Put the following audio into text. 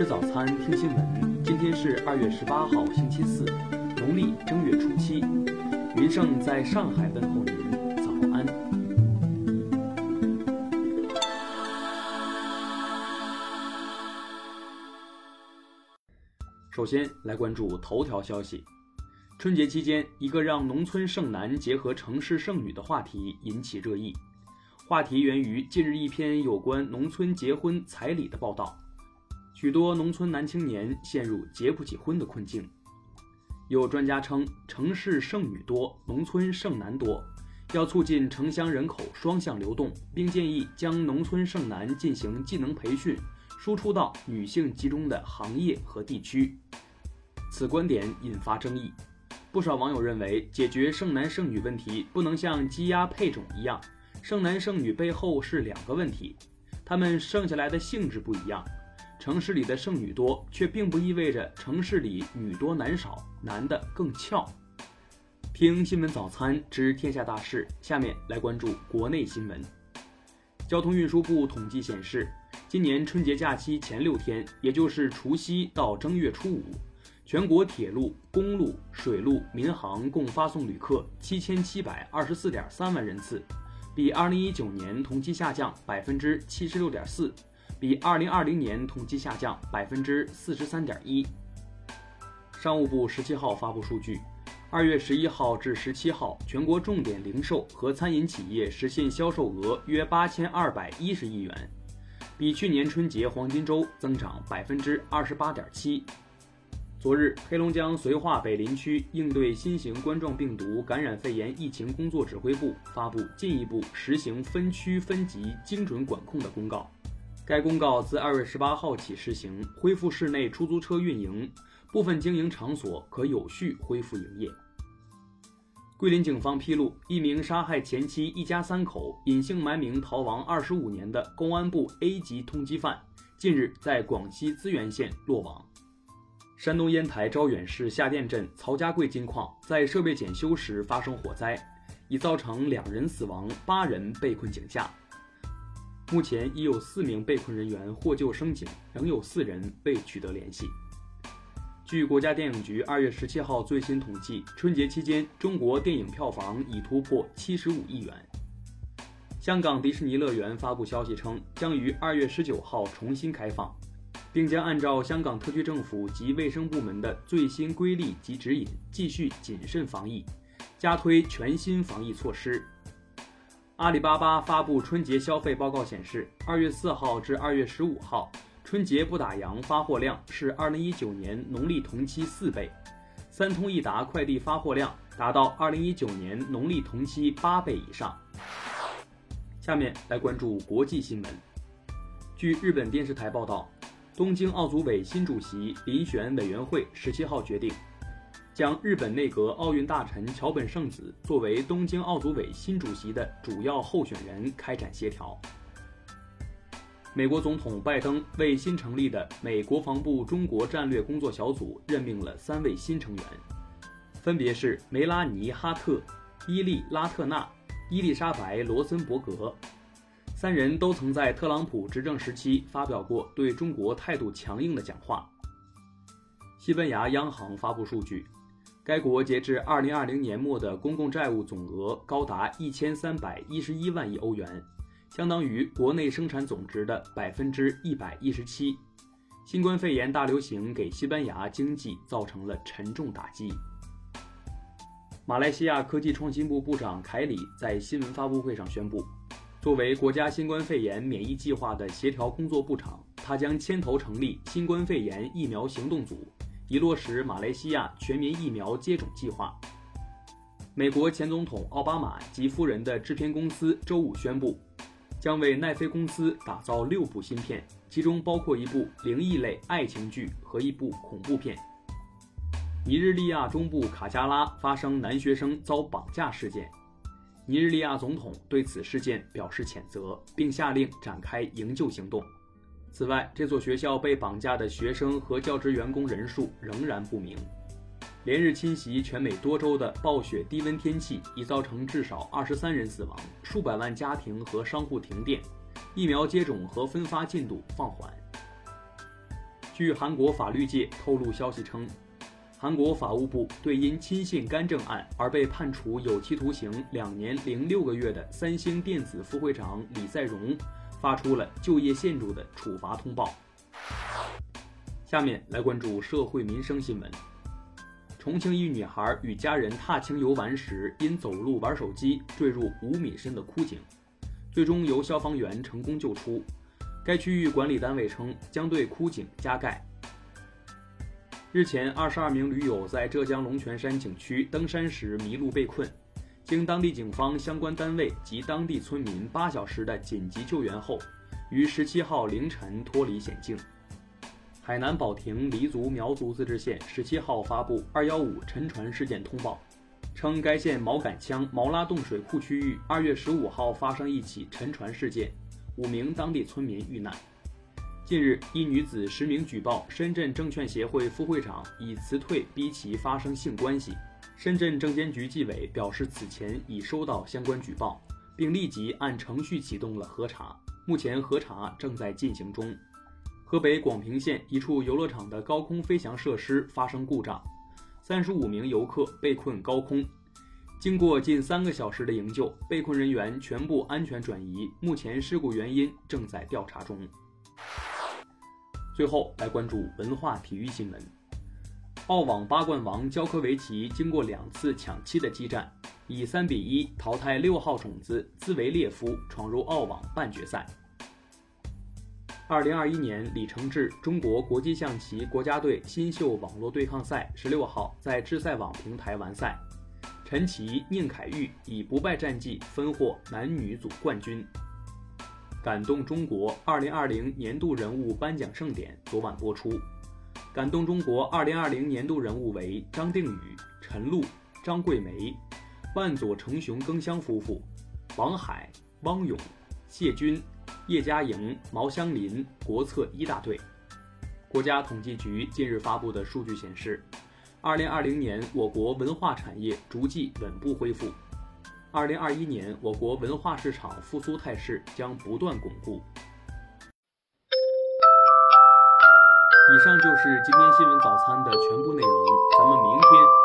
吃早餐，听新闻。今天是二月十八号，星期四，农历正月初七。云盛在上海问候您，早安。首先来关注头条消息。春节期间，一个让农村剩男结合城市剩女的话题引起热议。话题源于近日一篇有关农村结婚彩礼的报道。许多农村男青年陷入结不起婚的困境。有专家称，城市剩女多，农村剩男多，要促进城乡人口双向流动，并建议将农村剩男进行技能培训，输出到女性集中的行业和地区。此观点引发争议。不少网友认为，解决剩男剩女问题不能像鸡鸭配种一样，剩男剩女背后是两个问题，他们剩下来的性质不一样。城市里的剩女多，却并不意味着城市里女多男少，男的更俏。听新闻早餐知天下大事，下面来关注国内新闻。交通运输部统计显示，今年春节假期前六天，也就是除夕到正月初五。全国铁路、公路、水路、民航共发送旅客七千七百二十四点三万人次，比二零一九年同期下降百分之七十六点四，比二零二零年同期下降百分之四十三点一。商务部十七号发布数据，二月十一号至十七号，全国重点零售和餐饮企业实现销售额约八千二百一十亿元，比去年春节黄金周增长百分之二十八点七。昨日，黑龙江绥化北林区应对新型冠状病毒感染肺炎疫情工作指挥部发布进一步实行分区分级精准管控的公告。该公告自二月十八号起施行，恢复市内出租车运营，部分经营场所可有序恢复营业。桂林警方披露，一名杀害前妻一家三口、隐姓埋名逃亡二十五年的公安部 A 级通缉犯，近日在广西资源县落网。山东烟台招远市下店镇曹家贵金矿在设备检修时发生火灾，已造成两人死亡，八人被困井下。目前已有四名被困人员获救升井，仍有四人未取得联系。据国家电影局二月十七号最新统计，春节期间中国电影票房已突破七十五亿元。香港迪士尼乐园发布消息称，将于二月十九号重新开放。并将按照香港特区政府及卫生部门的最新规例及指引，继续谨慎防疫，加推全新防疫措施。阿里巴巴发布春节消费报告显示，二月四号至二月十五号，春节不打烊发货量是二零一九年农历同期四倍，三通一达快递发货量达到二零一九年农历同期八倍以上。下面来关注国际新闻。据日本电视台报道。东京奥组委新主席遴选委员会十七号决定，将日本内阁奥运大臣桥本圣子作为东京奥组委新主席的主要候选人开展协调。美国总统拜登为新成立的美国防部中国战略工作小组任命了三位新成员，分别是梅拉尼·哈特、伊利拉特纳、伊丽莎白·罗森伯格。三人都曾在特朗普执政时期发表过对中国态度强硬的讲话。西班牙央行发布数据，该国截至二零二零年末的公共债务总额高达一千三百一十一万亿欧元，相当于国内生产总值的百分之一百一十七。新冠肺炎大流行给西班牙经济造成了沉重打击。马来西亚科技创新部部长凯里在新闻发布会上宣布。作为国家新冠肺炎免疫计划的协调工作部长，他将牵头成立新冠肺炎疫苗行动组，以落实马来西亚全民疫苗接种计划。美国前总统奥巴马及夫人的制片公司周五宣布，将为奈飞公司打造六部新片，其中包括一部灵异类爱情剧和一部恐怖片。尼日利亚中部卡加拉发生男学生遭绑架事件。尼日利亚总统对此事件表示谴责，并下令展开营救行动。此外，这所学校被绑架的学生和教职员工人数仍然不明。连日侵袭全美多州的暴雪低温天气已造成至少二十三人死亡，数百万家庭和商户停电，疫苗接种和分发进度放缓。据韩国法律界透露消息称，韩国法务部对因亲信干政案而被判处有期徒刑两年零六个月的三星电子副会长李在镕发出了就业限制的处罚通报。下面来关注社会民生新闻。重庆一女孩与家人踏青游玩时，因走路玩手机坠入五米深的枯井，最终由消防员成功救出。该区域管理单位称将对枯井加盖。日前，二十二名驴友在浙江龙泉山景区登山时迷路被困，经当地警方相关单位及当地村民八小时的紧急救援后，于十七号凌晨脱离险境。海南保亭黎族苗族自治县十七号发布“二幺五”沉船事件通报，称该县毛杆乡毛拉洞水库区域二月十五号发生一起沉船事件，五名当地村民遇难。近日，一女子实名举报深圳证券协会副会长以辞退逼其发生性关系，深圳证监局纪委表示此前已收到相关举报，并立即按程序启动了核查，目前核查正在进行中。河北广平县一处游乐场的高空飞翔设施发生故障，三十五名游客被困高空。经过近三个小时的营救，被困人员全部安全转移。目前事故原因正在调查中。最后来关注文化体育新闻：澳网八冠王焦科维奇经过两次抢七的激战，以三比一淘汰六号种子兹维列夫，闯入澳网半决赛。二零二一年李承志中国国际象棋国家队新秀网络对抗赛十六号在智赛网平台完赛，陈琦、宁凯玉以不败战绩分获男女组冠军。感动中国二零二零年度人物颁奖盛典昨晚播出，感动中国二零二零年度人物为张定宇、陈露、张桂梅、万佐成雄庚香夫妇、王海、汪勇、谢军。叶嘉莹、毛香林，国策一大队。国家统计局近日发布的数据显示，二零二零年我国文化产业逐季稳步恢复，二零二一年我国文化市场复苏态势将不断巩固。以上就是今天新闻早餐的全部内容，咱们明天。